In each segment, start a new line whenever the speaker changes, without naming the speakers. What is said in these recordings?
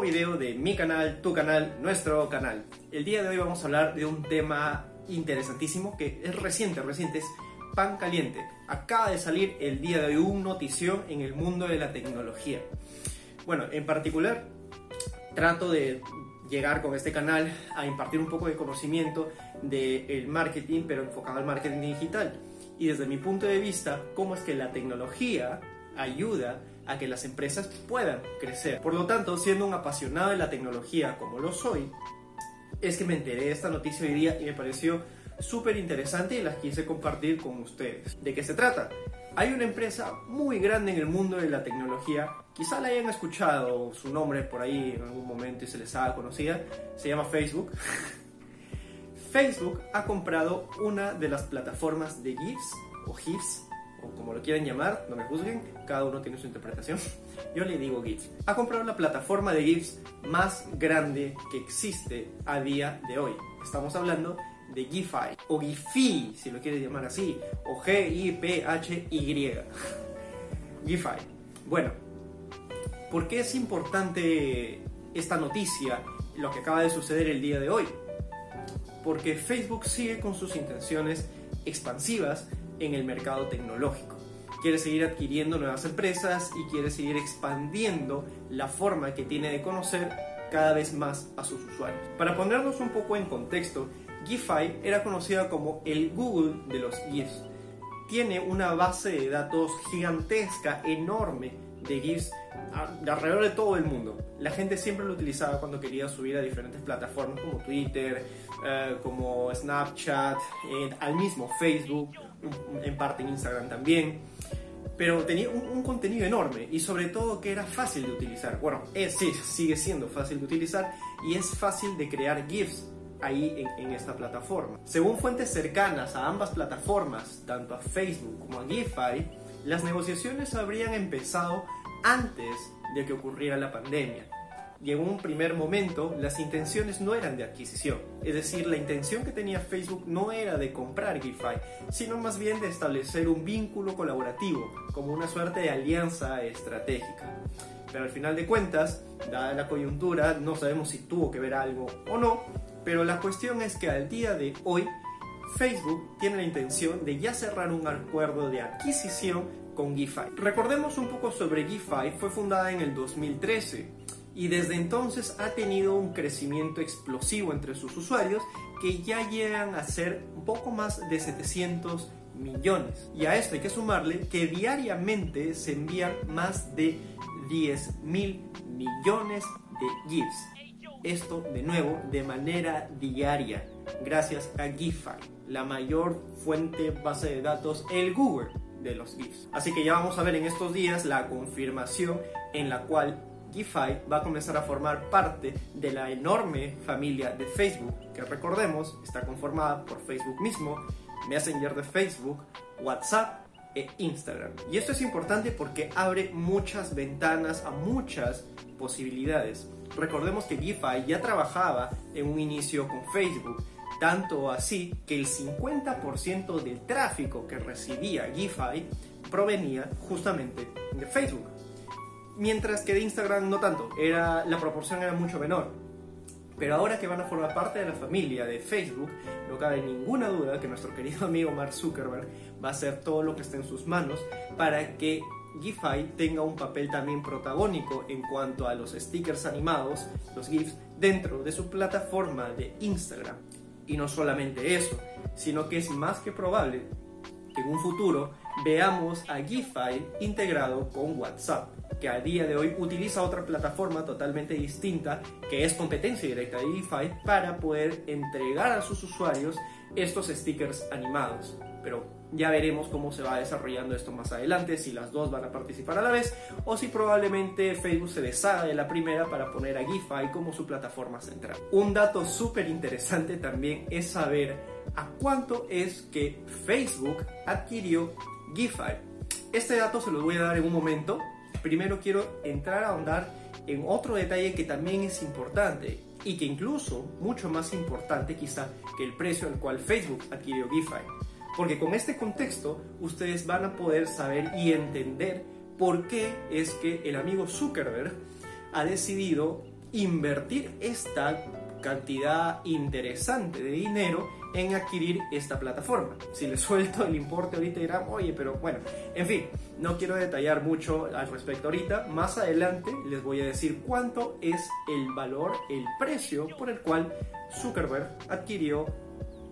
video de mi canal, tu canal, nuestro canal. El día de hoy vamos a hablar de un tema interesantísimo que es reciente, reciente, es pan caliente. Acaba de salir el día de hoy un notición en el mundo de la tecnología. Bueno, en particular trato de llegar con este canal a impartir un poco de conocimiento del marketing, pero enfocado al marketing digital. Y desde mi punto de vista, cómo es que la tecnología ayuda a que las empresas puedan crecer. Por lo tanto, siendo un apasionado de la tecnología como lo soy, es que me enteré de esta noticia hoy día y me pareció súper interesante y las quise compartir con ustedes. ¿De qué se trata? Hay una empresa muy grande en el mundo de la tecnología, quizá la hayan escuchado su nombre por ahí en algún momento y se les haga conocida, se llama Facebook. Facebook ha comprado una de las plataformas de GIFs o GIFs o como lo quieran llamar, no me juzguen, cada uno tiene su interpretación. Yo le digo GIFs. Ha comprado la plataforma de GIFs más grande que existe a día de hoy. Estamos hablando de GIFI o GIFI, si lo quieres llamar así, o G-I-P-H-Y. GIFI. Bueno, ¿por qué es importante esta noticia, lo que acaba de suceder el día de hoy? Porque Facebook sigue con sus intenciones expansivas en el mercado tecnológico. Quiere seguir adquiriendo nuevas empresas y quiere seguir expandiendo la forma que tiene de conocer cada vez más a sus usuarios. Para ponernos un poco en contexto, GIFI era conocida como el Google de los GIFs. Tiene una base de datos gigantesca, enorme, de GIFs de alrededor de todo el mundo. La gente siempre lo utilizaba cuando quería subir a diferentes plataformas como Twitter, eh, como Snapchat, eh, al mismo Facebook en parte en Instagram también. Pero tenía un, contenido enorme y sobre todo que era fácil de utilizar. Bueno, es, sí, sigue siendo fácil de utilizar y es fácil de crear GIFs ahí en, en, esta plataforma. Según fuentes cercanas a ambas plataformas, tanto a Facebook como a GIFI, las negociaciones habrían empezado antes de que ocurriera la pandemia y en un primer momento las intenciones no eran de adquisición. Es decir, la intención que tenía Facebook no era de comprar GIFI, sino más bien de establecer un vínculo colaborativo, como una suerte de alianza estratégica. Pero al final de cuentas, dada la coyuntura, no sabemos si tuvo que ver algo o no, pero la cuestión es que al día de hoy, Facebook tiene la intención de ya cerrar un acuerdo de adquisición con GIFI. Recordemos un poco sobre GIFI, fue fundada en el 2013 y desde entonces ha tenido un crecimiento explosivo entre sus usuarios que ya llegan a ser un poco más de 700 millones. Y a esto hay que sumarle que diariamente se envían más de 10 mil millones de GIFs. Esto de nuevo de manera diaria, gracias a GIFI, la mayor fuente base de datos, el Google de los GIFs. Así que ya vamos a ver en estos días la confirmación en la cual GIFI va a comenzar a formar parte de la enorme familia de Facebook, que recordemos está conformada por Facebook mismo, Messenger de Facebook, WhatsApp e Instagram. Y esto es importante porque abre muchas ventanas a muchas posibilidades. Recordemos que GIFI ya trabajaba en un inicio con Facebook, tanto así que el 50% del tráfico que recibía GIFI provenía justamente de Facebook mientras que de Instagram no tanto, era, la proporción era mucho menor. Pero ahora que van a formar parte de la familia de Facebook, no cabe ninguna duda que nuestro querido amigo Mark Zuckerberg va a hacer todo lo que esté en sus manos para que GIFI tenga un papel también protagónico en cuanto a los stickers animados, los GIFs, dentro de su plataforma de Instagram. Y no solamente eso, sino que es más que probable que en un futuro veamos a GIFI integrado con WhatsApp que a día de hoy utiliza otra plataforma totalmente distinta que es competencia directa de GIFI para poder entregar a sus usuarios estos stickers animados. Pero ya veremos cómo se va desarrollando esto más adelante, si las dos van a participar a la vez o si probablemente Facebook se deshaga de la primera para poner a GIFI como su plataforma central. Un dato súper interesante también es saber a cuánto es que Facebook adquirió GIFI. Este dato se lo voy a dar en un momento, primero quiero entrar a ahondar en otro detalle que también es importante y que incluso mucho más importante quizá que el precio al cual Facebook adquirió GIFI. Porque con este contexto ustedes van a poder saber y entender por qué es que el amigo Zuckerberg ha decidido invertir esta cantidad interesante de dinero en adquirir esta plataforma. Si le suelto el importe ahorita dirán, oye, pero bueno, en fin, no quiero detallar mucho al respecto ahorita. Más adelante les voy a decir cuánto es el valor, el precio por el cual Zuckerberg adquirió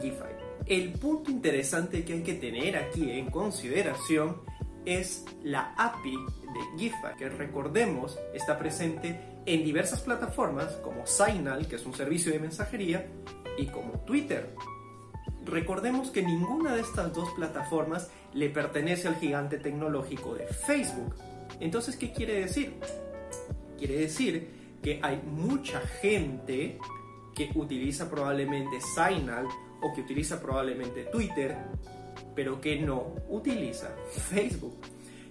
GIFI. El punto interesante que hay que tener aquí en consideración es la API de GIFI, que recordemos está presente en diversas plataformas como Signal, que es un servicio de mensajería, y como Twitter. Recordemos que ninguna de estas dos plataformas le pertenece al gigante tecnológico de Facebook. Entonces, ¿qué quiere decir? Quiere decir que hay mucha gente que utiliza probablemente Signal o que utiliza probablemente Twitter, pero que no utiliza Facebook.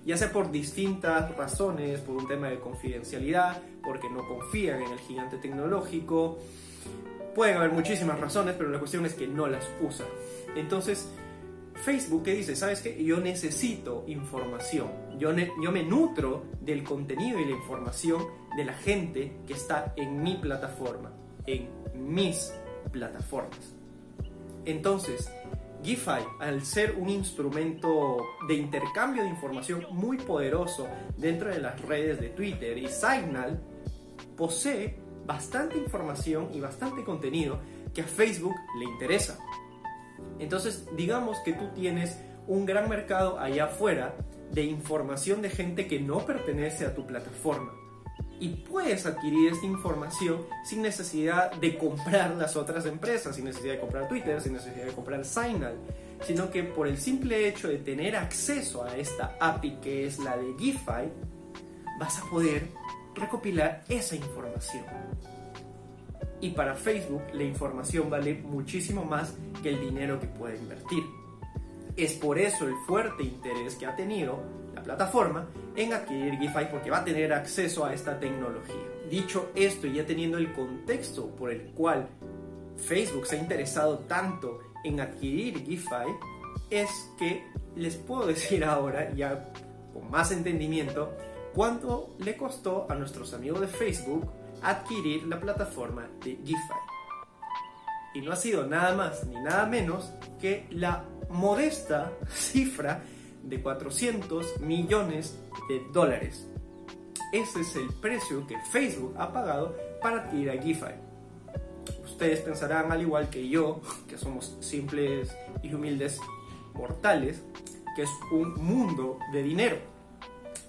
Ya sea por distintas razones, por un tema de confidencialidad, porque no confían en el gigante tecnológico. Pueden haber muchísimas razones, pero la cuestión es que no las usa. Entonces, Facebook que dice, ¿sabes qué? Yo necesito información. Yo, yo me nutro del contenido y la información de la gente que está en mi plataforma, en mis plataformas. Entonces, GIFI, al ser un instrumento de intercambio de información muy poderoso dentro de las redes de Twitter y Signal, posee bastante información y bastante contenido que a Facebook le interesa. Entonces, digamos que tú tienes un gran mercado allá afuera de información de gente que no pertenece a tu plataforma y puedes adquirir esta información sin necesidad de comprar las otras empresas, sin necesidad de comprar Twitter, sin necesidad de comprar Signal, sino que por el simple hecho de tener acceso a esta API que es la de GIFI, vas a poder recopilar esa información. Y para Facebook la información vale muchísimo más que el dinero que puede invertir. Es por eso el fuerte interés que ha tenido la plataforma en adquirir GIFI porque va a tener acceso a esta tecnología. Dicho esto, ya teniendo el contexto por el cual Facebook se ha interesado tanto en adquirir GIFI, es que les puedo decir ahora, ya con más entendimiento, cuánto le costó a nuestros amigos de Facebook adquirir la plataforma de GIFI. Y no ha sido nada más ni nada menos que la modesta cifra de 400 millones de dólares. Ese es el precio que Facebook ha pagado para adquirir a GIFI. Ustedes pensarán, al igual que yo, que somos simples y humildes mortales, que es un mundo de dinero.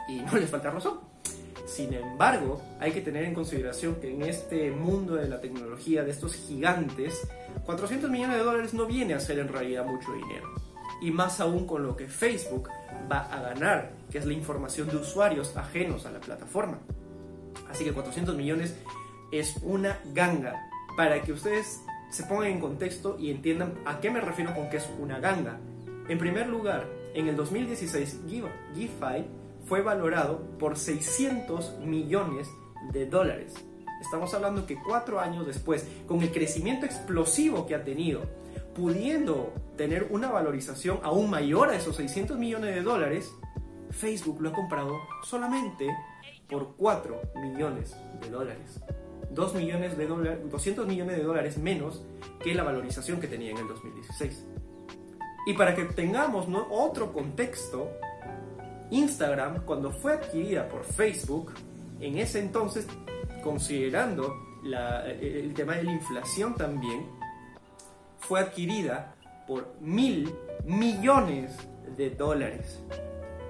Y no les falta razón. Sin embargo, hay que tener en consideración que en este mundo de la tecnología, de estos gigantes, 400 millones de dólares no viene a ser en realidad mucho dinero y más aún con lo que Facebook va a ganar, que es la información de usuarios ajenos a la plataforma. Así que 400 millones es una ganga. Para que ustedes se pongan en contexto y entiendan a qué me refiero con que es una ganga. En primer lugar, en el 2016 GIFI fue valorado por 600 millones de dólares. Estamos hablando que cuatro años después, con el crecimiento explosivo que ha tenido, pudiendo tener una valorización aún mayor a esos 600 millones de dólares, Facebook lo ha comprado solamente por 4 millones de dólares. 2 millones de dólares, 200 millones de dólares menos que la valorización que tenía en el 2016. Y para que tengamos otro contexto, Instagram, cuando fue adquirida por Facebook, en ese entonces, considerando el tema de la inflación también, fue adquirida por mil millones de dólares.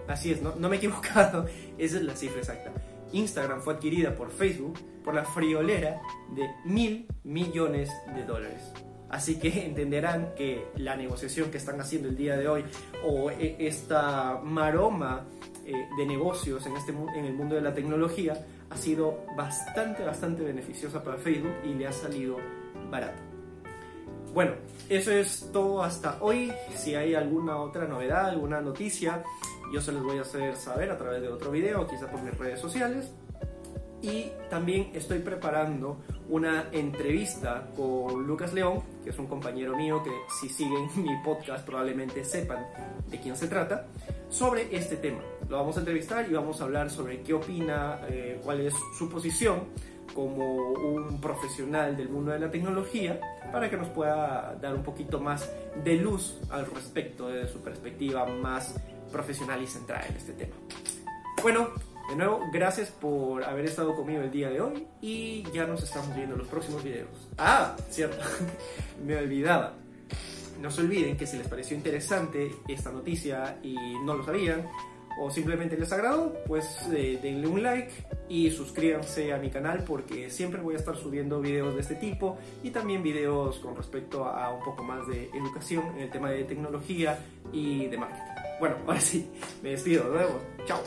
Así es, no, me he equivocado, esa es la cifra exacta. Instagram fue adquirida por Facebook por la friolera de mil millones de dólares. Así que entenderán que la negociación que están haciendo el día de hoy o e, esta maroma eh, de negocios en, este, en el mundo de la tecnología ha sido bastante, bastante beneficiosa para Facebook y le ha salido barato. Bueno, eso es todo hasta hoy. Si hay alguna otra novedad, alguna noticia, yo se los voy a hacer saber a través de otro video, quizá por mis redes sociales. Y también estoy preparando una entrevista con Lucas León, que es un compañero mío que si siguen mi podcast probablemente sepan de quién se trata, sobre este tema. Lo vamos a entrevistar y vamos a hablar sobre qué opina, eh, cuál es su posición como un profesional del mundo de la tecnología para que nos pueda dar un poquito más de luz al respecto de su perspectiva más profesional y centrada en este tema. Bueno, de nuevo, gracias por haber estado conmigo el día de hoy y ya nos estamos viendo en los próximos videos. Ah, cierto, me olvidaba. No se olviden que si les pareció interesante esta noticia y no lo sabían, o simplemente les agradó, pues eh, denle un like y suscríbanse a mi canal porque siempre voy a estar subiendo videos de este tipo y también videos con respecto a un poco más de educación en el tema de tecnología y de marketing. Bueno, ahora sí, me despido de nuevo. Chao.